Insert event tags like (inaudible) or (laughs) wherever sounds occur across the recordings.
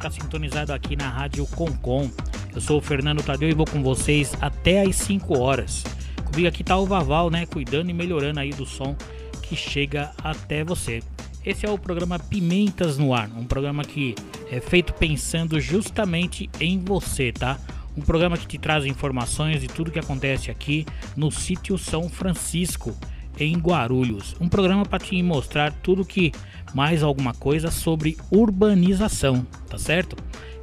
está sintonizado aqui na Rádio Concom. Eu sou o Fernando Tadeu e vou com vocês até às 5 horas. Comigo aqui tá o Vaval, né, cuidando e melhorando aí do som que chega até você. Esse é o programa Pimentas no Ar, um programa que é feito pensando justamente em você, tá? Um programa que te traz informações de tudo que acontece aqui no sítio São Francisco, em Guarulhos. Um programa para te mostrar tudo que mais alguma coisa sobre urbanização, tá certo?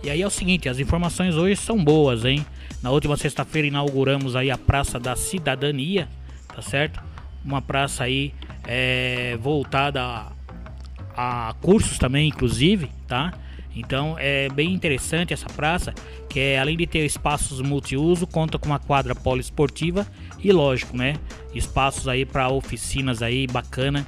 E aí é o seguinte, as informações hoje são boas, hein? Na última sexta-feira inauguramos aí a Praça da Cidadania, tá certo? Uma praça aí é, voltada a, a cursos também, inclusive, tá? Então é bem interessante essa praça, que é, além de ter espaços multiuso, conta com uma quadra poliesportiva e lógico, né? Espaços aí para oficinas aí bacana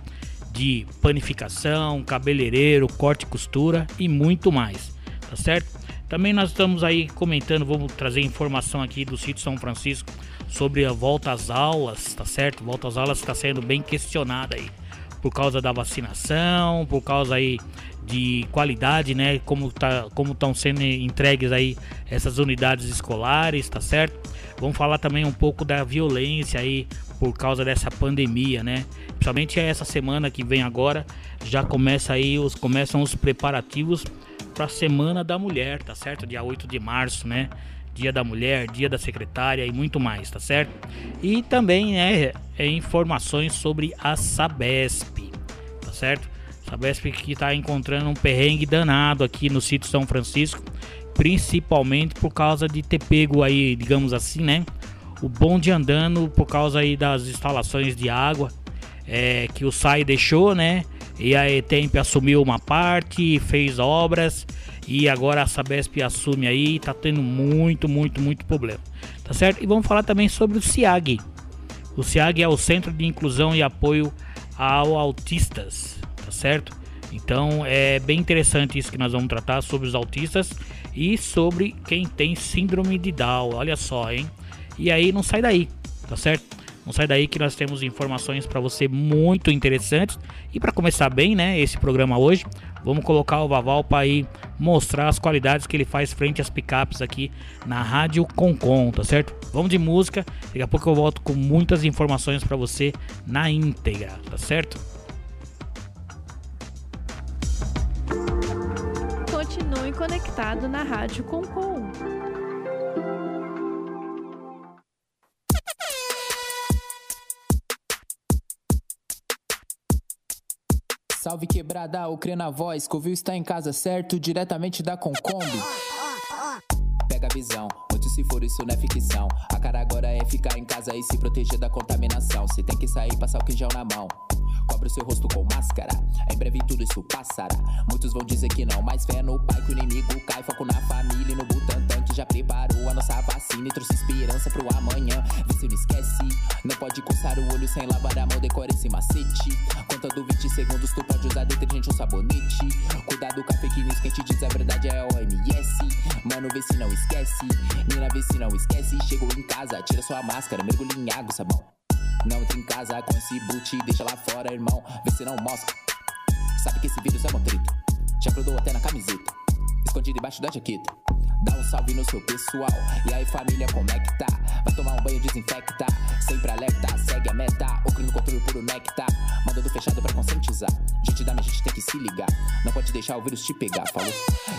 de panificação, cabeleireiro, corte e costura e muito mais, tá certo? Também nós estamos aí comentando, vamos trazer informação aqui do sítio São Francisco sobre a volta às aulas, tá certo? Volta às aulas está sendo bem questionada aí por causa da vacinação, por causa aí de qualidade, né? Como tá, como estão sendo entregues aí essas unidades escolares, tá certo? Vamos falar também um pouco da violência aí por causa dessa pandemia, né? Principalmente essa semana que vem agora, já começa aí os começam os preparativos para a Semana da Mulher, tá certo? Dia 8 de março, né? Dia da Mulher, Dia da Secretária e muito mais, tá certo? E também, né, é, informações sobre a Sabesp, tá certo? Sabesp que está encontrando um perrengue danado aqui no sítio São Francisco, principalmente por causa de ter pego aí, digamos assim, né? O bonde andando por causa aí das instalações de água é, que o SAI deixou, né? E a ETEMP assumiu uma parte, fez obras e agora a Sabesp assume aí, tá tendo muito, muito, muito problema. Tá certo? E vamos falar também sobre o CIAG. O CIAG é o Centro de Inclusão e Apoio ao Autistas, tá certo? Então é bem interessante isso que nós vamos tratar sobre os autistas e sobre quem tem síndrome de Down. Olha só, hein? E aí não sai daí, tá certo? Não sai daí que nós temos informações para você muito interessantes. E para começar bem, né, esse programa hoje, vamos colocar o Vaval para ir mostrar as qualidades que ele faz frente às picapes aqui na Rádio Concon, tá certo? Vamos de música. Daqui a pouco eu volto com muitas informações para você na íntegra, tá certo? Continue conectado na Rádio Concon. Salve quebrada, o crê na voz, Covil está em casa certo, diretamente da Concombi. Pega a visão, muito se for isso não é ficção. A cara agora é ficar em casa e se proteger da contaminação. Se tem que sair, passar o gel na mão. Cobre o seu rosto com máscara. Em breve tudo isso passará. Muitos vão dizer que não, mas fé no pai que o inimigo cai. Foco na família e no Butantan que já preparou a nossa vacina e trouxe esperança pro amanhã. Vê se não esquece. Não pode coçar o olho sem lavar a mão, decore esse macete. Contando 20 segundos, tu pode usar detergente ou sabonete. Cuidado com a fake news, te diz a verdade é OMS. Mano, vê se não esquece. Mina, vê se não esquece. Chegou em casa, tira sua máscara, mergulha em água, sabão. Não em casa com esse boot, deixa lá fora, irmão. Vê se não mostra. Sabe que esse vírus é motrito. Já grudou até na camiseta. Escondido debaixo da jaqueta. Dá um salve no seu pessoal. E aí, família, como é que tá? Vai tomar um banho, desinfecta. Sempre alerta, segue a meta. O crime controle puro nectar. Mandando fechado pra conscientizar. Gente da minha gente tem que se ligar. Não pode deixar o vírus te pegar, falou?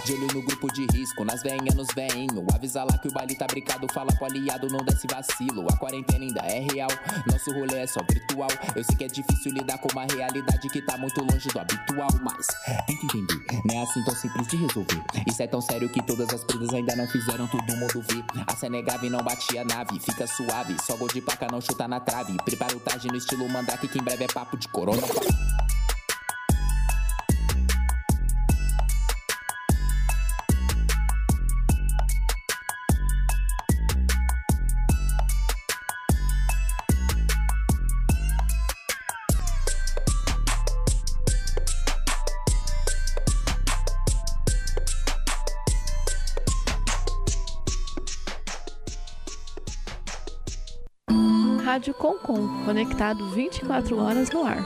De olho no grupo de risco, nas venhas, nos veinho. Avisa lá que o baile tá brincado, fala pro aliado, não desce vacilo. A quarentena ainda é real, nosso rolê é só virtual. Eu sei que é difícil lidar com uma realidade que tá muito longe do habitual, mas tem que entender, não é assim tão simples de resolver. Isso é tão sério que todas as presas ainda não fizeram todo mundo ver. A Senegave não batia a nave, fica suave, só gol de placa não chuta na trave. Prepara o traje no estilo mandrake que em breve é papo de corona. Concon, conectado 24 horas no ar.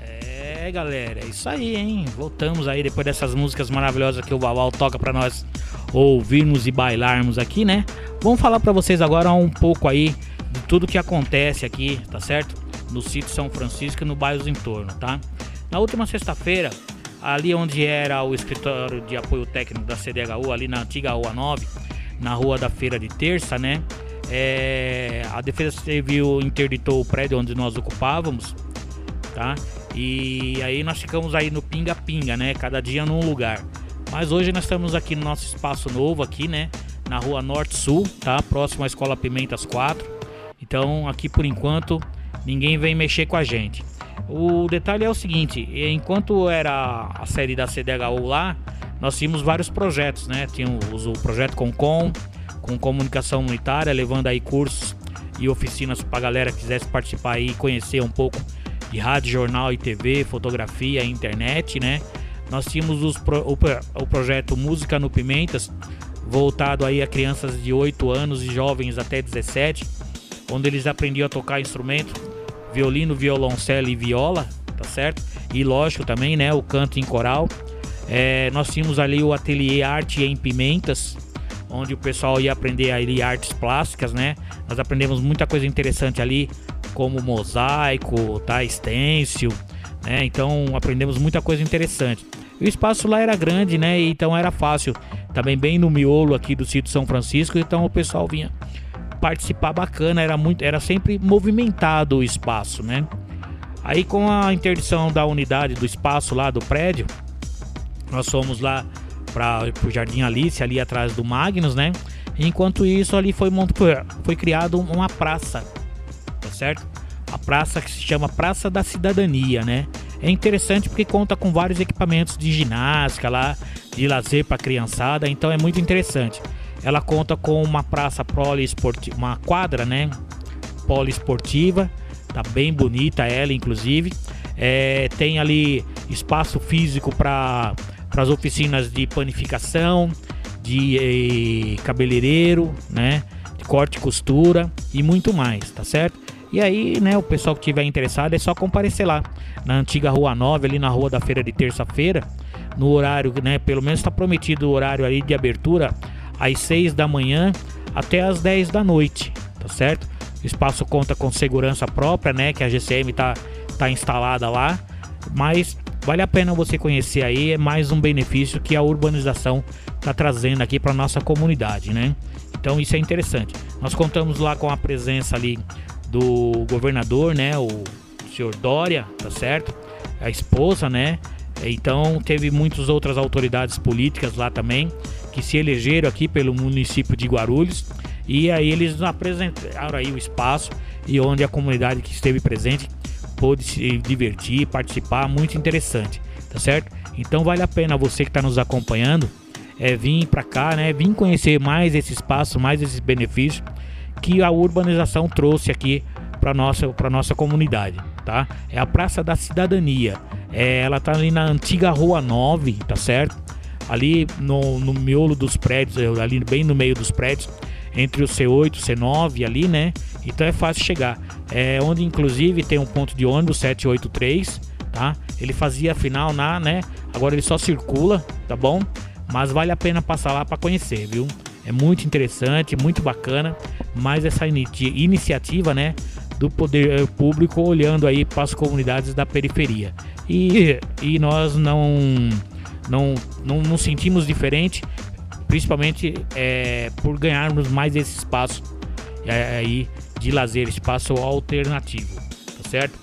É, galera, é isso aí, hein? Voltamos aí depois dessas músicas maravilhosas que o Babal toca para nós ouvirmos e bailarmos aqui, né? Vamos falar para vocês agora um pouco aí de tudo que acontece aqui, tá certo? No sítio São Francisco e no bairro entorno, tá? Na última sexta-feira, ali onde era o escritório de apoio técnico da CDHU, ali na antiga Rua 9, na Rua da Feira de Terça, né? É, a Defesa Civil interditou o prédio onde nós ocupávamos, tá? E aí nós ficamos aí no pinga-pinga, né? Cada dia num lugar. Mas hoje nós estamos aqui no nosso espaço novo aqui, né? Na rua Norte-Sul, tá? Próximo à Escola Pimentas 4. Então aqui por enquanto ninguém vem mexer com a gente. O detalhe é o seguinte, enquanto era a série da CDHU lá, nós tínhamos vários projetos, né? Tínhamos o projeto Concom, com comunicação unitária, levando aí cursos e oficinas para a galera que quisesse participar e conhecer um pouco de rádio, jornal e TV, fotografia, internet, né? Nós tínhamos os, o, o projeto Música no Pimentas, voltado aí a crianças de 8 anos e jovens até 17, onde eles aprendiam a tocar instrumento, violino, violoncelo e viola, tá certo? E lógico também, né, o canto em coral. É, nós tínhamos ali o ateliê Arte em Pimentas, onde o pessoal ia aprender ali artes plásticas, né? Nós aprendemos muita coisa interessante ali, como mosaico, tá, stencil, né? Então aprendemos muita coisa interessante. o espaço lá era grande, né? Então era fácil. Também bem no miolo aqui do sítio São Francisco, então o pessoal vinha participar bacana, era muito, era sempre movimentado o espaço, né? Aí com a interdição da unidade do espaço lá do prédio, nós fomos lá para o Jardim Alice, ali atrás do Magnus, né? Enquanto isso, ali foi, foi criado uma praça, tá certo? A praça que se chama Praça da Cidadania, né? É interessante porque conta com vários equipamentos de ginástica lá, de lazer para criançada, então é muito interessante. Ela conta com uma praça poliesportiva, uma quadra, né? Poliesportiva, tá bem bonita ela, inclusive. É, tem ali espaço físico para as oficinas de panificação, de eh, cabeleireiro, né, de corte e costura e muito mais, tá certo? E aí, né, o pessoal que tiver interessado é só comparecer lá na antiga Rua 9, ali na Rua da Feira de terça-feira, no horário, né, pelo menos está prometido o horário ali de abertura às 6 da manhã até às 10 da noite, tá certo? O espaço conta com segurança própria, né, que a GCM tá tá instalada lá, mas Vale a pena você conhecer aí, é mais um benefício que a urbanização está trazendo aqui para nossa comunidade, né? Então isso é interessante. Nós contamos lá com a presença ali do governador, né? O senhor Dória, tá certo? A esposa, né? Então teve muitas outras autoridades políticas lá também que se elegeram aqui pelo município de Guarulhos e aí eles apresentaram aí o espaço e onde a comunidade que esteve presente pôde se divertir, participar, muito interessante, tá certo? Então vale a pena você que está nos acompanhando é, vir para cá, né? Vir conhecer mais esse espaço, mais esses benefícios que a urbanização trouxe aqui para nossa para nossa comunidade, tá? É a Praça da Cidadania. É, ela tá ali na antiga Rua 9, tá certo? Ali no, no miolo dos prédios, ali bem no meio dos prédios, entre o C8 e o C9 ali, né? Então é fácil chegar. É onde inclusive tem um ponto de ônibus 783, tá? Ele fazia final na, né? Agora ele só circula, tá bom? Mas vale a pena passar lá para conhecer, viu? É muito interessante, muito bacana, mas essa iniciativa, né, do poder público olhando aí para as comunidades da periferia. E, e nós não não, não nos sentimos diferente, principalmente é, por ganharmos mais esse espaço é, aí de lazer, espaço alternativo, tá certo?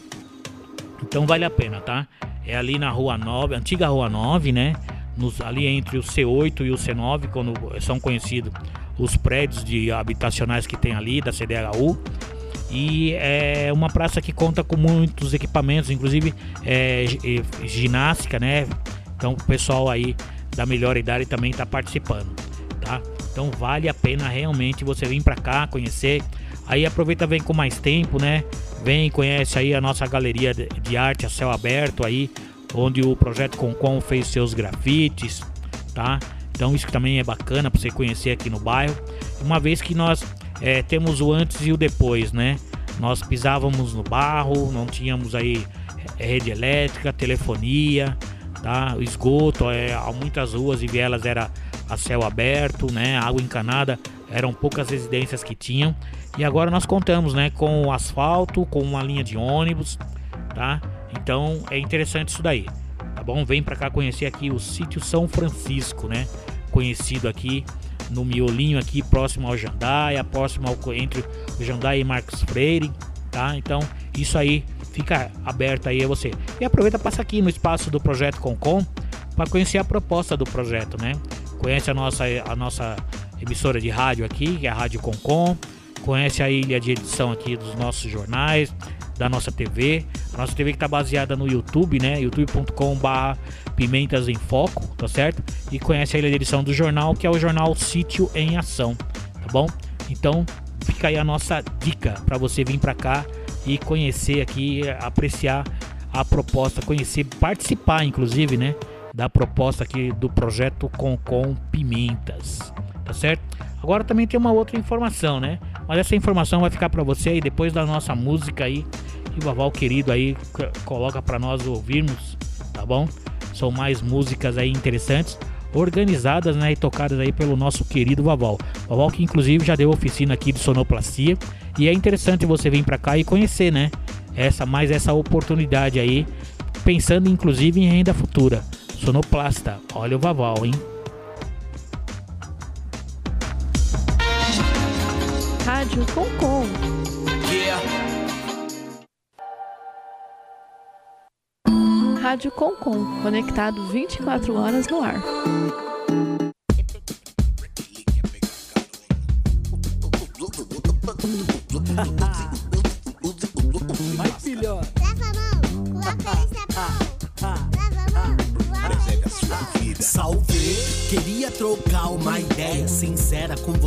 Então vale a pena, tá? É ali na Rua 9, antiga Rua 9, né? Nos, ali entre o C8 e o C9, quando são conhecidos os prédios de habitacionais que tem ali da CDHU. E é uma praça que conta com muitos equipamentos, inclusive é, ginástica, né? Então o pessoal aí da melhor idade também está participando, tá? Então vale a pena realmente você vir para cá conhecer Aí aproveita, vem com mais tempo, né? Vem, conhece aí a nossa galeria de arte a céu aberto aí, onde o projeto Concom fez seus grafites, tá? Então isso também é bacana para você conhecer aqui no bairro. Uma vez que nós é, temos o antes e o depois, né? Nós pisávamos no barro, não tínhamos aí é rede elétrica, telefonia, tá? O esgoto, é, muitas ruas e vielas era a céu aberto, né? Água encanada, eram poucas residências que tinham. E agora nós contamos, né, com asfalto, com uma linha de ônibus, tá? Então é interessante isso daí, tá bom? Vem para cá conhecer aqui o sítio São Francisco, né? Conhecido aqui no miolinho aqui próximo ao Jandaia, próximo ao entre o Jandaia e Marcos Freire, tá? Então isso aí fica aberto aí a você. E aproveita passa aqui no espaço do projeto Concom para conhecer a proposta do projeto, né? Conhece a nossa a nossa emissora de rádio aqui, que é a Rádio Concom, conhece a ilha de edição aqui dos nossos jornais, da nossa TV. A nossa TV que está baseada no YouTube, né? youtube.com/barra Pimentas em Foco, tá certo? E conhece a edição do jornal, que é o jornal Sítio em Ação, tá bom? Então fica aí a nossa dica para você vir para cá e conhecer aqui, apreciar a proposta, conhecer, participar, inclusive, né? Da proposta aqui do projeto Com Com Pimentas, tá certo? Agora também tem uma outra informação, né? Mas essa informação vai ficar para você aí depois da nossa música aí que o Vaval querido aí coloca para nós ouvirmos, tá bom? São mais músicas aí interessantes, organizadas né, e tocadas aí pelo nosso querido Vaval. Vaval que inclusive já deu oficina aqui de sonoplastia e é interessante você vir para cá e conhecer, né? Essa mais essa oportunidade aí, pensando inclusive em renda futura. Sonoplasta, olha o Vaval, hein? Rádio Concom. Yeah. Rádio Concom, conectado 24 horas no ar.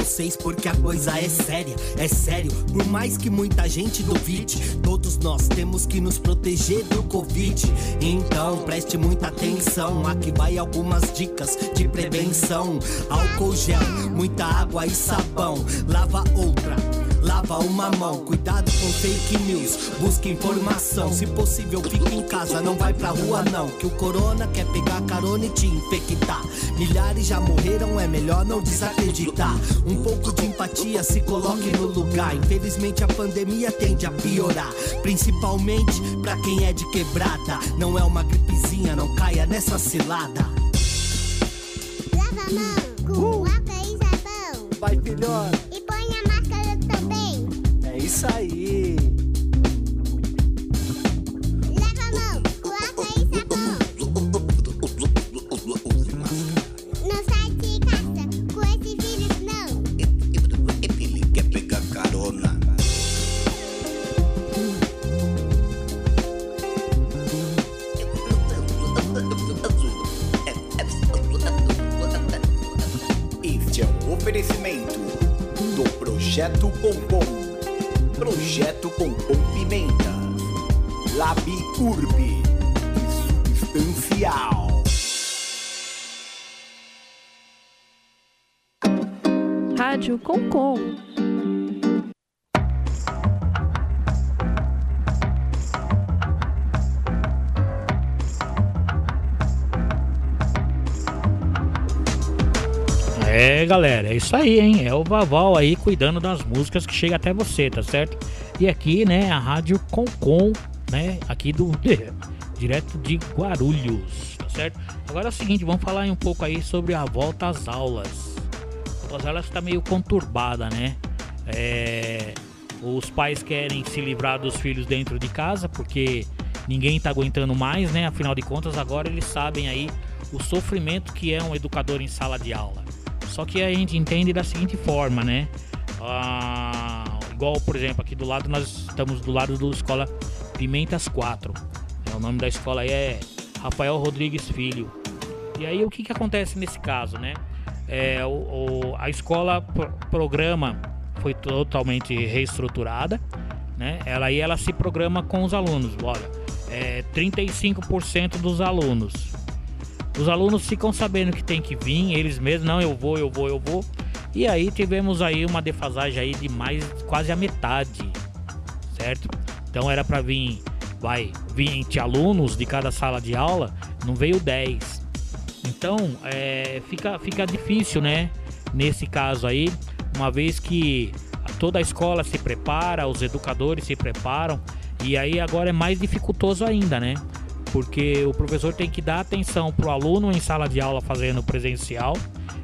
Vocês, porque a coisa é séria, é sério. Por mais que muita gente duvide, todos nós temos que nos proteger do Covid. Então preste muita atenção, aqui vai algumas dicas de prevenção: álcool gel, muita água e sabão, lava outra lava uma mão. Cuidado com fake news, busque informação. Se possível, fique em casa, não vai pra rua não. Que o corona quer pegar carona e te infectar. Milhares já morreram, é melhor não desacreditar. Um pouco de empatia, se coloque no lugar. Infelizmente a pandemia tende a piorar, principalmente pra quem é de quebrada. Não é uma gripezinha, não caia nessa cilada. lava a mão, com água e sabão. Vai, filhote, é Galera, é isso aí, hein? É o Vaval aí cuidando das músicas que chega até você, tá certo? E aqui, né, a Rádio Concom, né, aqui do (laughs) direto de Guarulhos, tá certo? Agora é o seguinte, vamos falar um pouco aí sobre a volta às aulas. A volta às aulas está meio conturbada, né? É, os pais querem se livrar dos filhos dentro de casa porque ninguém tá aguentando mais, né? Afinal de contas, agora eles sabem aí o sofrimento que é um educador em sala de aula. Só que a gente entende da seguinte forma, né? Ah, igual, por exemplo, aqui do lado nós estamos do lado da escola Pimentas 4. É, o nome da escola aí é Rafael Rodrigues Filho. E aí o que, que acontece nesse caso, né? É, o, o- a escola pro- programa foi totalmente reestruturada, né? Ela aí ela se programa com os alunos. Olha, é 35% dos alunos os alunos ficam sabendo que tem que vir, eles mesmos, não, eu vou, eu vou, eu vou. E aí tivemos aí uma defasagem aí de mais quase a metade, certo? Então era para vir vai 20 alunos de cada sala de aula, não veio 10. Então é, fica, fica difícil, né? Nesse caso aí, uma vez que toda a escola se prepara, os educadores se preparam, e aí agora é mais dificultoso ainda, né? Porque o professor tem que dar atenção para o aluno em sala de aula fazendo presencial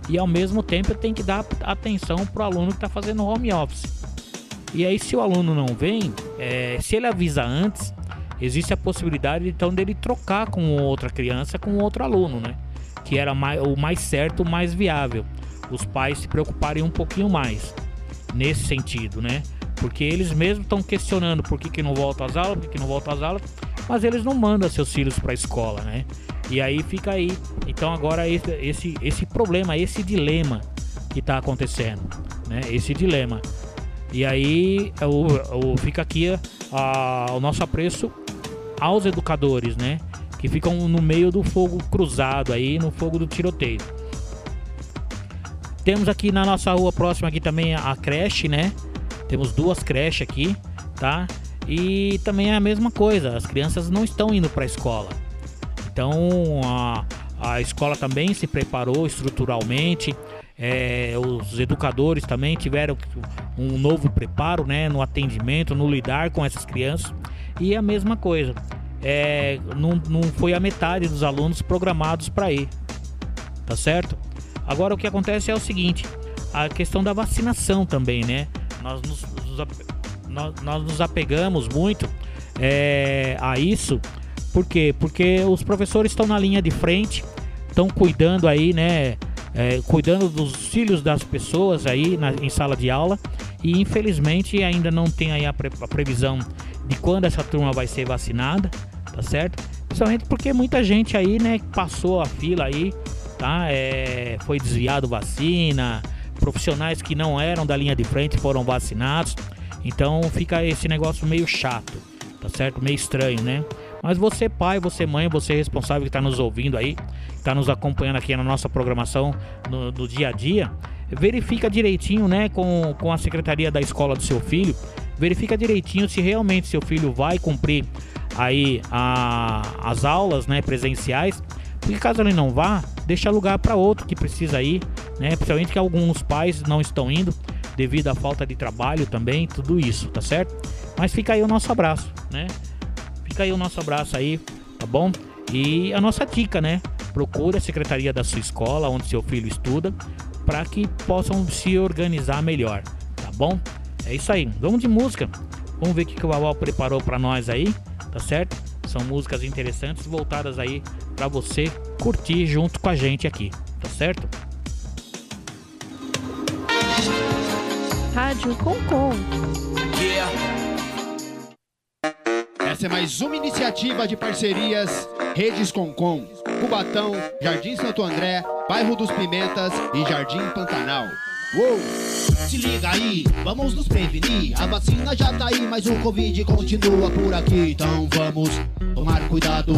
e ao mesmo tempo tem que dar atenção para o aluno que está fazendo home office. E aí, se o aluno não vem, é, se ele avisa antes, existe a possibilidade então dele trocar com outra criança, com outro aluno, né? Que era mais, o mais certo, o mais viável. Os pais se preocuparem um pouquinho mais nesse sentido, né? Porque eles mesmos estão questionando por que, que não voltam às aulas, por que, que não voltam às aulas, mas eles não mandam seus filhos para a escola, né? E aí fica aí. Então agora esse, esse, esse problema, esse dilema que está acontecendo, né? Esse dilema. E aí o, fica aqui a, o nosso apreço aos educadores, né? Que ficam no meio do fogo cruzado aí, no fogo do tiroteio. Temos aqui na nossa rua próxima aqui também a creche, né? Temos duas creches aqui, tá? E também é a mesma coisa, as crianças não estão indo para a escola. Então a, a escola também se preparou estruturalmente, é, os educadores também tiveram um novo preparo né, no atendimento, no lidar com essas crianças. E a mesma coisa, é, não, não foi a metade dos alunos programados para ir, tá certo? Agora o que acontece é o seguinte, a questão da vacinação também, né? Nós nos, nós, nós nos apegamos muito é, a isso, por quê? Porque os professores estão na linha de frente, estão cuidando aí, né? É, cuidando dos filhos das pessoas aí na, em sala de aula e infelizmente ainda não tem aí a, pre, a previsão de quando essa turma vai ser vacinada, tá certo? Principalmente porque muita gente aí, né, passou a fila aí, tá? É, foi desviado vacina, profissionais que não eram da linha de frente foram vacinados, então fica esse negócio meio chato, tá certo? Meio estranho, né? Mas você, pai, você, mãe, você responsável que está nos ouvindo aí, está nos acompanhando aqui na nossa programação no, no dia a dia, verifica direitinho, né, com, com a secretaria da escola do seu filho, verifica direitinho se realmente seu filho vai cumprir aí a, as aulas, né, presenciais. Porque caso ele não vá, deixa lugar para outro que precisa ir, né? Principalmente que alguns pais não estão indo devido à falta de trabalho também, tudo isso, tá certo? Mas fica aí o nosso abraço, né? Fica aí o nosso abraço aí, tá bom? E a nossa dica, né? Procure a secretaria da sua escola, onde seu filho estuda, para que possam se organizar melhor, tá bom? É isso aí. Vamos de música. Vamos ver o que o Vavá preparou para nós aí, tá certo? São músicas interessantes voltadas aí para você curtir junto com a gente aqui, tá certo? Rádio Concom. Yeah. Essa é mais uma iniciativa de parcerias Redes Concom, Cubatão, Jardim Santo André, Bairro dos Pimentas e Jardim Pantanal. Uou! Se liga aí, vamos nos prevenir. A vacina já tá aí, mas o Covid continua por aqui. Então vamos tomar cuidado.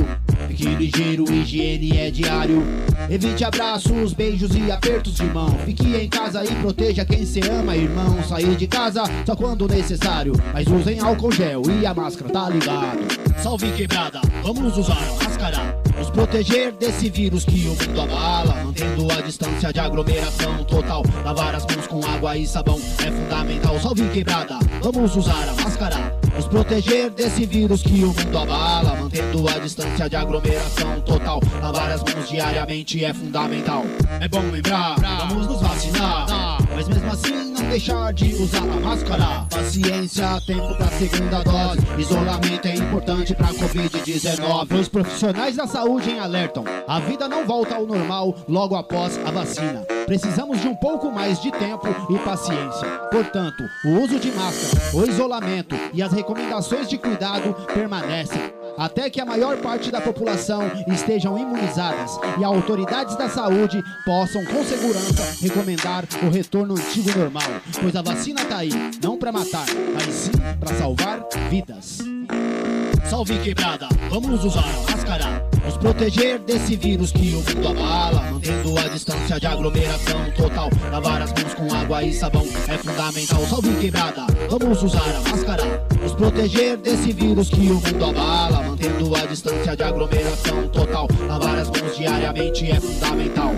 Fique ligeiro, higiene é diário. Evite abraços, beijos e apertos de mão. Fique em casa e proteja quem se ama, irmão. Sair de casa só quando necessário. Mas usem álcool gel e a máscara, tá ligado? Salve quebrada, vamos usar a máscara. Nos proteger desse vírus que o mundo abala. Mantendo a distância de aglomeração total. Lavar as mãos com água e sabão é fundamental. Salve quebrada, vamos usar a máscara. Nos proteger desse vírus que o mundo abala. Mantendo a distância de aglomeração total. Lavar as mãos diariamente é fundamental. É bom lembrar, vamos nos vacinar. Mas mesmo assim, não deixar de usar a máscara. Paciência, tempo pra segunda dose. Isolamento é importante pra Covid-19. Os profissionais da saúde alertam. A vida não volta ao normal logo após a vacina. Precisamos de um pouco mais de tempo e paciência. Portanto, o uso de máscara, o isolamento e as recomendações de cuidado permanecem até que a maior parte da população estejam imunizadas e autoridades da saúde possam com segurança recomendar o retorno antigo normal, pois a vacina tá aí, não para matar, mas sim para salvar vidas. Salve quebrada, vamos usar a máscara. Nos proteger desse vírus que o mundo abala, mantendo a distância de aglomeração total. Lavar as mãos com água e sabão é fundamental. Salve quebrada, vamos usar a máscara. Nos proteger desse vírus que o mundo abala, mantendo a distância de aglomeração total. Lavar as mãos diariamente é fundamental.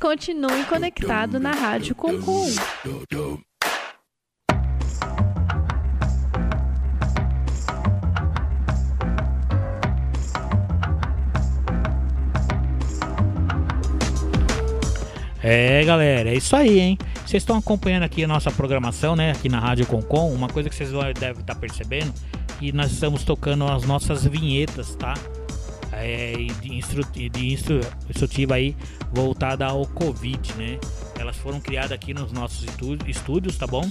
Continue conectado na Rádio Concom. É, galera, é isso aí, hein? Vocês estão acompanhando aqui a nossa programação, né? Aqui na Rádio Concom. Uma coisa que vocês devem estar percebendo que nós estamos tocando as nossas vinhetas, tá? É, de, instru de instru instrutiva aí voltada ao Covid, né? Elas foram criadas aqui nos nossos estúdios, tá bom?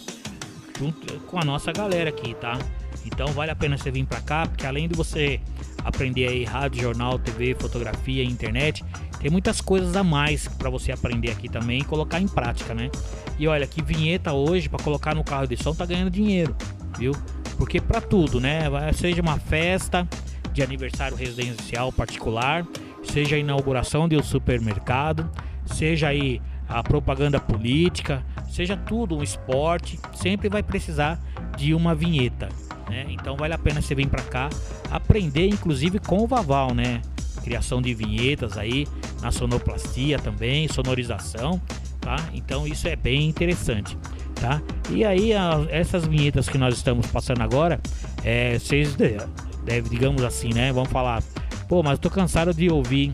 Junto com a nossa galera aqui, tá? Então vale a pena você vir para cá, porque além de você aprender aí rádio, jornal, TV, fotografia, internet, tem muitas coisas a mais para você aprender aqui também e colocar em prática, né? E olha, que vinheta hoje para colocar no carro de som tá ganhando dinheiro, viu? Porque para tudo, né? Seja uma festa de aniversário residencial particular, seja a inauguração de um supermercado, seja aí a propaganda política, seja tudo um esporte, sempre vai precisar de uma vinheta, né? Então vale a pena você vir para cá aprender, inclusive com o Vaval, né? Criação de vinhetas aí, na sonoplastia também, sonorização, tá? Então isso é bem interessante, tá? E aí a, essas vinhetas que nós estamos passando agora, é, vocês devem, digamos assim, né? Vamos falar, pô, mas tô cansado de ouvir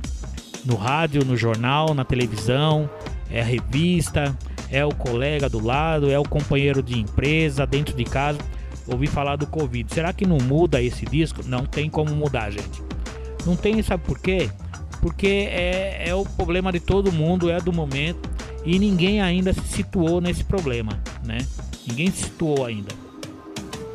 no rádio, no jornal, na televisão, é a revista, é o colega do lado, é o companheiro de empresa, dentro de casa, ouvir falar do Covid. Será que não muda esse disco? Não tem como mudar, gente. Não tem, sabe por quê? Porque é, é o problema de todo mundo, é do momento e ninguém ainda se situou nesse problema, né? Ninguém se situou ainda.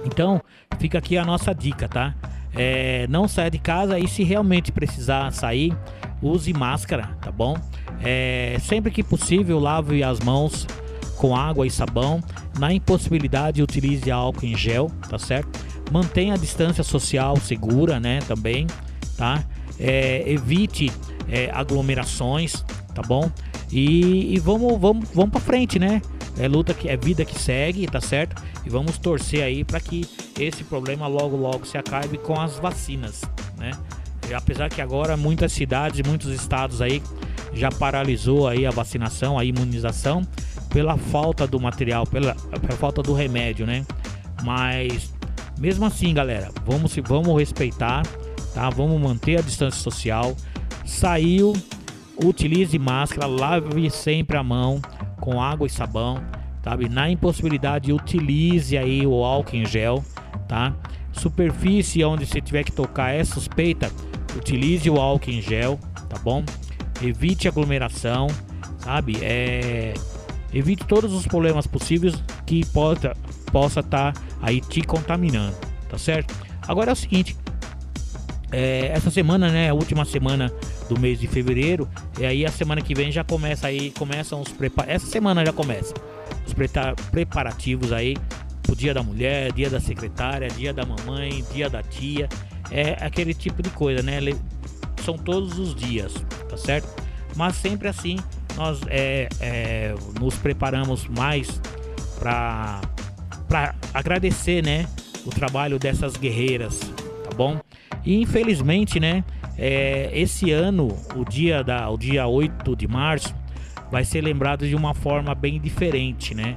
Então, fica aqui a nossa dica, tá? É, não saia de casa e se realmente precisar sair, use máscara, tá bom? É, sempre que possível, lave as mãos com água e sabão. Na impossibilidade, utilize álcool em gel, tá certo? Mantenha a distância social segura, né? Também tá? É, evite é, aglomerações, tá bom? E, e vamos, vamos, vamos para frente, né? É luta que é vida que segue, tá certo? E vamos torcer aí para que esse problema logo logo se acabe com as vacinas, né? E apesar que agora muitas cidades muitos estados aí já paralisou aí a vacinação, a imunização pela falta do material, pela, pela falta do remédio, né? Mas mesmo assim, galera, vamos vamos respeitar tá? Vamos manter a distância social. Saiu, utilize máscara, lave sempre a mão com água e sabão, sabe? Na impossibilidade, utilize aí o álcool em gel, tá? Superfície onde você tiver que tocar é suspeita, utilize o álcool em gel, tá bom? Evite aglomeração, sabe? É evite todos os problemas possíveis que possa possa estar tá aí te contaminando, tá certo? Agora é o seguinte, é, essa semana, né, a última semana do mês de fevereiro, e aí a semana que vem já começa aí, começam os preparativos, essa semana já começa os preparativos aí pro dia da mulher, dia da secretária, dia da mamãe, dia da tia, é aquele tipo de coisa, né? São todos os dias, tá certo? Mas sempre assim nós é, é, nos preparamos mais para agradecer, né, o trabalho dessas guerreiras, tá bom? E infelizmente, né, é, esse ano, o dia, da, o dia 8 de março, vai ser lembrado de uma forma bem diferente, né?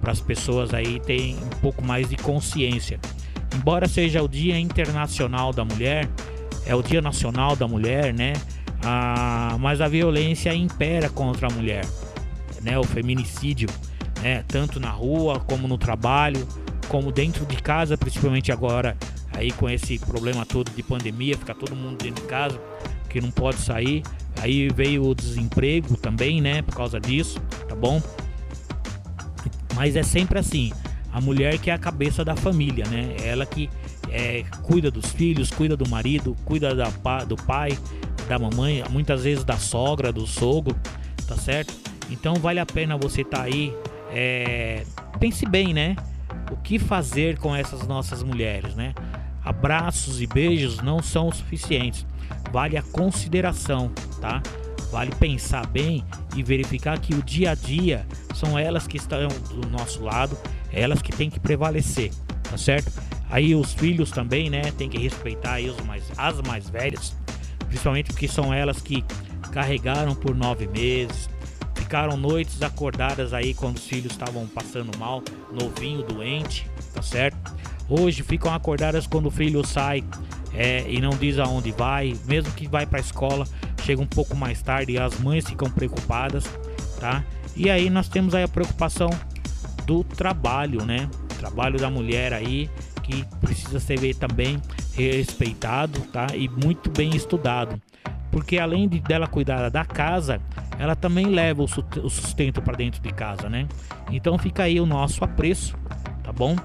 Para as pessoas aí terem um pouco mais de consciência. Embora seja o Dia Internacional da Mulher, é o Dia Nacional da Mulher, né? Ah, mas a violência impera contra a mulher, né? O feminicídio, né? Tanto na rua como no trabalho, como dentro de casa, principalmente agora aí com esse problema todo de pandemia, fica todo mundo dentro de casa, que não pode sair. Aí veio o desemprego também, né, por causa disso, tá bom? Mas é sempre assim, a mulher que é a cabeça da família, né? Ela que é, cuida dos filhos, cuida do marido, cuida da, do pai, da mamãe, muitas vezes da sogra, do sogro, tá certo? Então vale a pena você estar tá aí. É, pense bem, né? o que fazer com essas nossas mulheres, né? Abraços e beijos não são o suficientes. Vale a consideração, tá? Vale pensar bem e verificar que o dia a dia são elas que estão do nosso lado, elas que têm que prevalecer, tá certo? Aí os filhos também, né, tem que respeitar aí os mais, as mais velhas, principalmente porque são elas que carregaram por nove meses, ficaram noites acordadas aí quando os filhos estavam passando mal, novinho, doente, tá certo? Hoje ficam acordadas quando o filho sai é, e não diz aonde vai, mesmo que vai para a escola, chega um pouco mais tarde e as mães ficam preocupadas, tá? E aí nós temos aí a preocupação do trabalho, né? Trabalho da mulher aí que precisa ser também respeitado, tá? E muito bem estudado, porque além de dela cuidar da casa, ela também leva o sustento para dentro de casa, né? Então fica aí o nosso apreço, tá bom?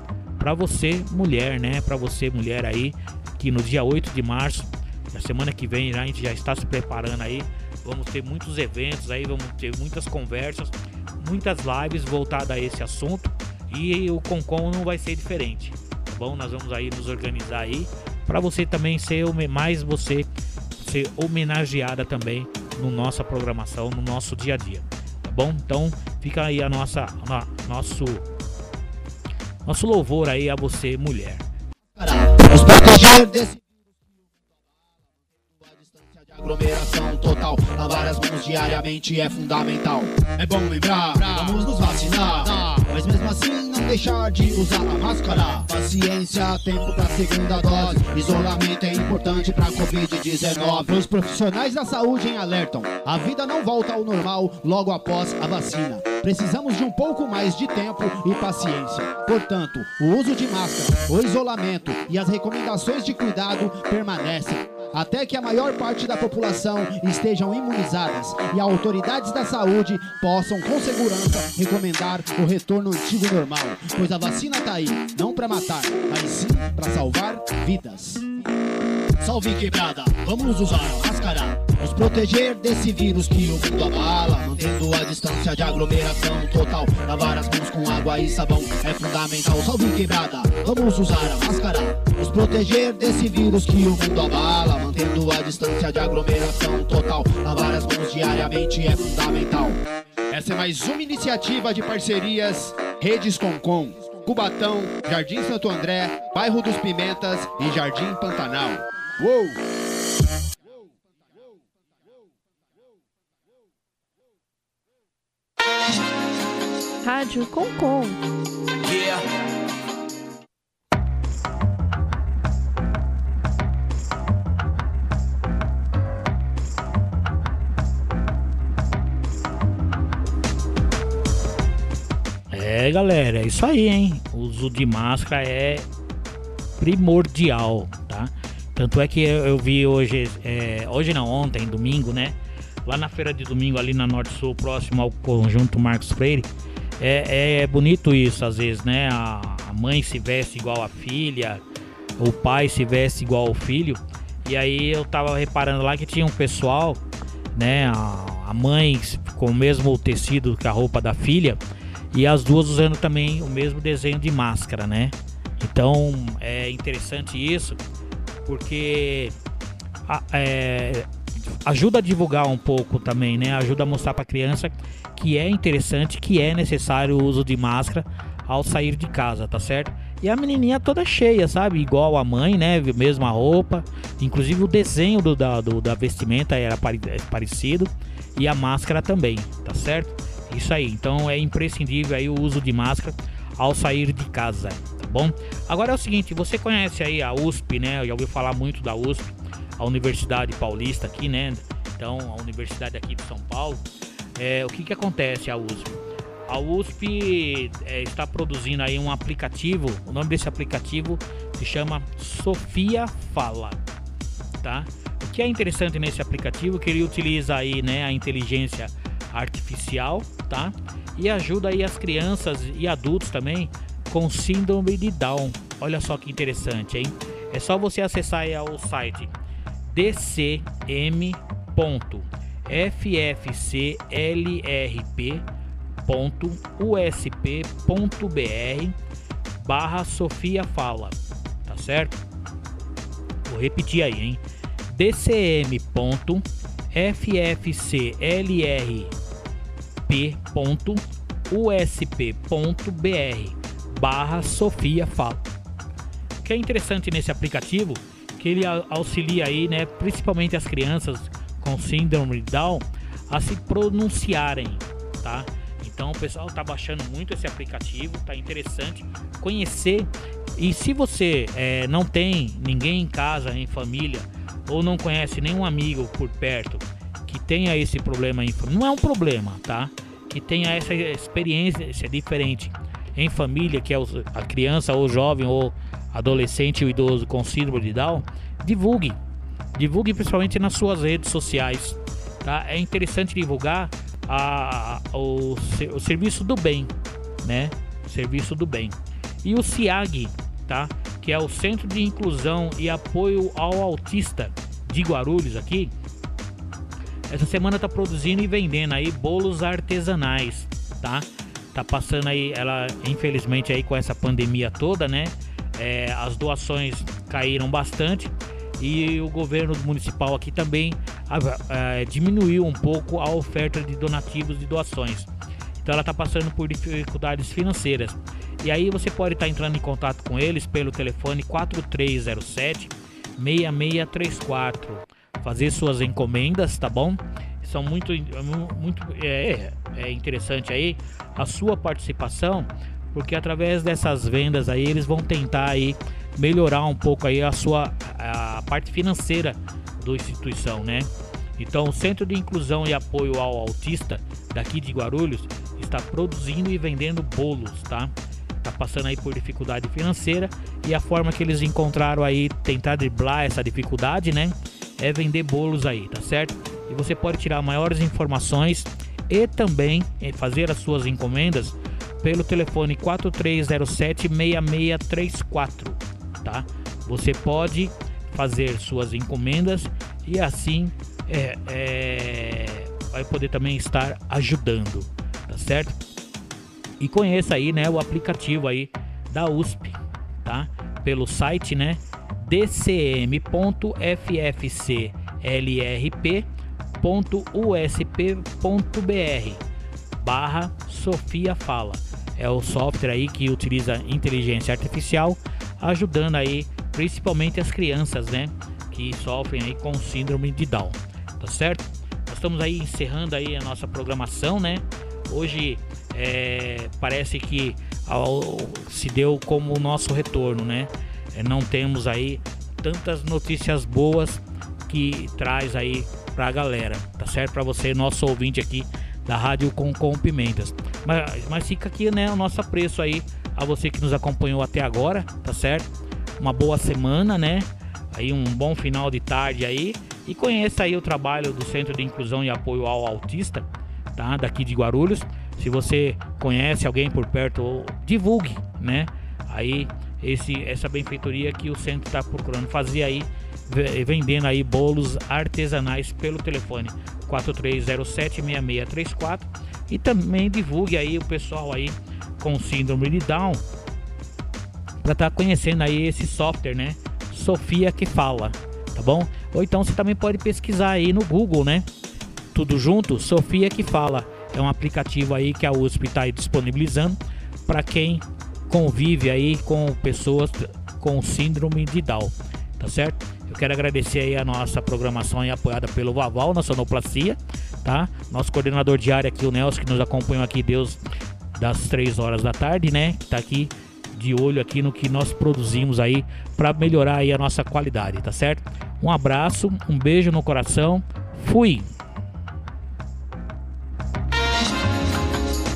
Para você, mulher, né? Para você, mulher aí, que no dia 8 de março, na semana que vem, a gente já está se preparando aí. Vamos ter muitos eventos aí, vamos ter muitas conversas, muitas lives voltadas a esse assunto. E o Concom não vai ser diferente, tá bom? Nós vamos aí nos organizar aí para você também ser mais você ser homenageada também no nossa programação, no nosso dia a dia, tá bom? Então fica aí a nossa, a, nosso nosso louvor aí a você, mulher. Nos proteger desse aglomeração total. Lavar as mãos diariamente é fundamental. É bom lembrar, vamos nos vacinar. Mas mesmo assim, não deixar de usar a máscara. Paciência, tempo pra segunda dose. Isolamento é importante pra Covid-19. Os profissionais da saúde alertam: a vida não volta ao normal logo após a vacina. Precisamos de um pouco mais de tempo e paciência. Portanto, o uso de máscara, o isolamento e as recomendações de cuidado permanecem até que a maior parte da população estejam imunizadas e autoridades da saúde possam com segurança recomendar o retorno antigo normal, pois a vacina tá aí, não para matar, mas sim para salvar vidas. Salve quebrada, vamos usar a máscara. Nos proteger desse vírus que o mundo abala. Mantendo a distância de aglomeração total. Lavar as mãos com água e sabão é fundamental. Salve quebrada, vamos usar a máscara. Nos proteger desse vírus que o mundo abala. Mantendo a distância de aglomeração total. Lavar as mãos diariamente é fundamental. Essa é mais uma iniciativa de parcerias Redes Concom. Cubatão, Jardim Santo André, Bairro dos Pimentas e Jardim Pantanal. Uou! Rádio Concom. Yeah. É, galera, é isso aí, hein? O uso de máscara é primordial, tá? Tanto é que eu, eu vi hoje, é, hoje não, ontem, domingo, né? Lá na feira de domingo, ali na Norte Sul, próximo ao conjunto Marcos Freire. É, é bonito isso, às vezes, né? A, a mãe se veste igual a filha, o pai se veste igual ao filho. E aí eu tava reparando lá que tinha um pessoal, né? A, a mãe com o mesmo tecido que a roupa da filha. E as duas usando também o mesmo desenho de máscara, né? Então é interessante isso porque é, ajuda a divulgar um pouco também, né? Ajuda a mostrar para a criança que é interessante, que é necessário o uso de máscara ao sair de casa, tá certo? E a menininha toda cheia, sabe? Igual a mãe, né? Mesma roupa. Inclusive o desenho do, da, do, da vestimenta era parecido. E a máscara também, tá certo? Isso aí. Então é imprescindível aí o uso de máscara ao sair de casa, tá bom? Agora é o seguinte, você conhece aí a USP, né? Eu já ouviu falar muito da USP, a Universidade Paulista aqui, né? Então, a Universidade aqui de São Paulo. É, o que que acontece a USP? A USP é, está produzindo aí um aplicativo, o nome desse aplicativo se chama Sofia Fala, tá? O que é interessante nesse aplicativo é que ele utiliza aí, né, a inteligência artificial, tá? e ajuda aí as crianças e adultos também com síndrome de Down. Olha só que interessante, hein? É só você acessar aí o site dcm.ffclrp.usp.br barra Sofia Fala, tá certo? Vou repetir aí, hein? dcm.ffclrp.usp.br barra Sofia Fala. O que é interessante nesse aplicativo que ele auxilia aí, né, principalmente as crianças com síndrome de Down a se pronunciarem, tá? Então o pessoal tá baixando muito esse aplicativo, tá interessante conhecer. E se você é, não tem ninguém em casa, em família, ou não conhece nenhum amigo por perto que tenha esse problema em não é um problema, tá? Que tenha essa experiência diferente em família, que é a criança ou jovem ou adolescente ou idoso com síndrome de Down, divulgue. Divulgue principalmente nas suas redes sociais. Tá? É interessante divulgar a, a, o, o serviço do bem, né? Serviço do bem. E o CIAG, tá? Que é o Centro de Inclusão e Apoio ao Autista de Guarulhos aqui. Essa semana tá produzindo e vendendo aí bolos artesanais, tá? Tá passando aí, ela infelizmente aí com essa pandemia toda, né? É, as doações caíram bastante e o governo municipal aqui também é, diminuiu um pouco a oferta de donativos e doações. Então ela está passando por dificuldades financeiras. E aí você pode estar tá entrando em contato com eles pelo telefone 4307 6634. Fazer suas encomendas, tá bom? São muito, muito é, é interessante aí a sua participação porque através dessas vendas aí eles vão tentar aí melhorar um pouco aí a sua a parte financeira da instituição, né? Então, o Centro de Inclusão e Apoio ao Autista daqui de Guarulhos está produzindo e vendendo bolos, tá? Tá passando aí por dificuldade financeira e a forma que eles encontraram aí tentar driblar essa dificuldade, né? É vender bolos aí, tá certo? E você pode tirar maiores informações e também eh, fazer as suas encomendas pelo telefone 4307-6634, tá? Você pode fazer suas encomendas e assim é, é, vai poder também estar ajudando, tá certo? E conheça aí, né, o aplicativo aí da USP, tá? Pelo site, né, dcm.ffclrp.usp.br barra Sofia Fala é o software aí que utiliza inteligência artificial, ajudando aí principalmente as crianças, né, que sofrem aí com síndrome de Down, tá certo? Nós estamos aí encerrando aí a nossa programação, né? Hoje é, parece que ao, se deu como o nosso retorno, né? É, não temos aí tantas notícias boas que traz aí pra galera, tá certo? Para você, nosso ouvinte aqui da Rádio com, com Pimentas. Mas, mas fica aqui, né, o nosso apreço aí a você que nos acompanhou até agora, tá certo? Uma boa semana, né? Aí um bom final de tarde aí e conheça aí o trabalho do Centro de Inclusão e Apoio ao Autista, tá? Daqui de Guarulhos. Se você conhece alguém por perto, divulgue, né? Aí esse essa benfeitoria que o centro está procurando fazer aí vendendo aí bolos artesanais pelo telefone 43076634 e também divulgue aí o pessoal aí com síndrome de Down para estar tá conhecendo aí esse software, né? Sofia que fala, tá bom? Ou então você também pode pesquisar aí no Google, né? Tudo junto, Sofia que fala. É um aplicativo aí que a USP está disponibilizando para quem convive aí com pessoas com síndrome de Down, tá certo? Eu quero agradecer aí a nossa programação aí apoiada pelo Vaval na sonoplastia, tá? Nosso coordenador diário aqui, o Nelson, que nos acompanhou aqui, Deus, das 3 horas da tarde, né? Que tá aqui de olho aqui no que nós produzimos aí para melhorar aí a nossa qualidade, tá certo? Um abraço, um beijo no coração. Fui.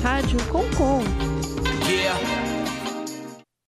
Rádio Com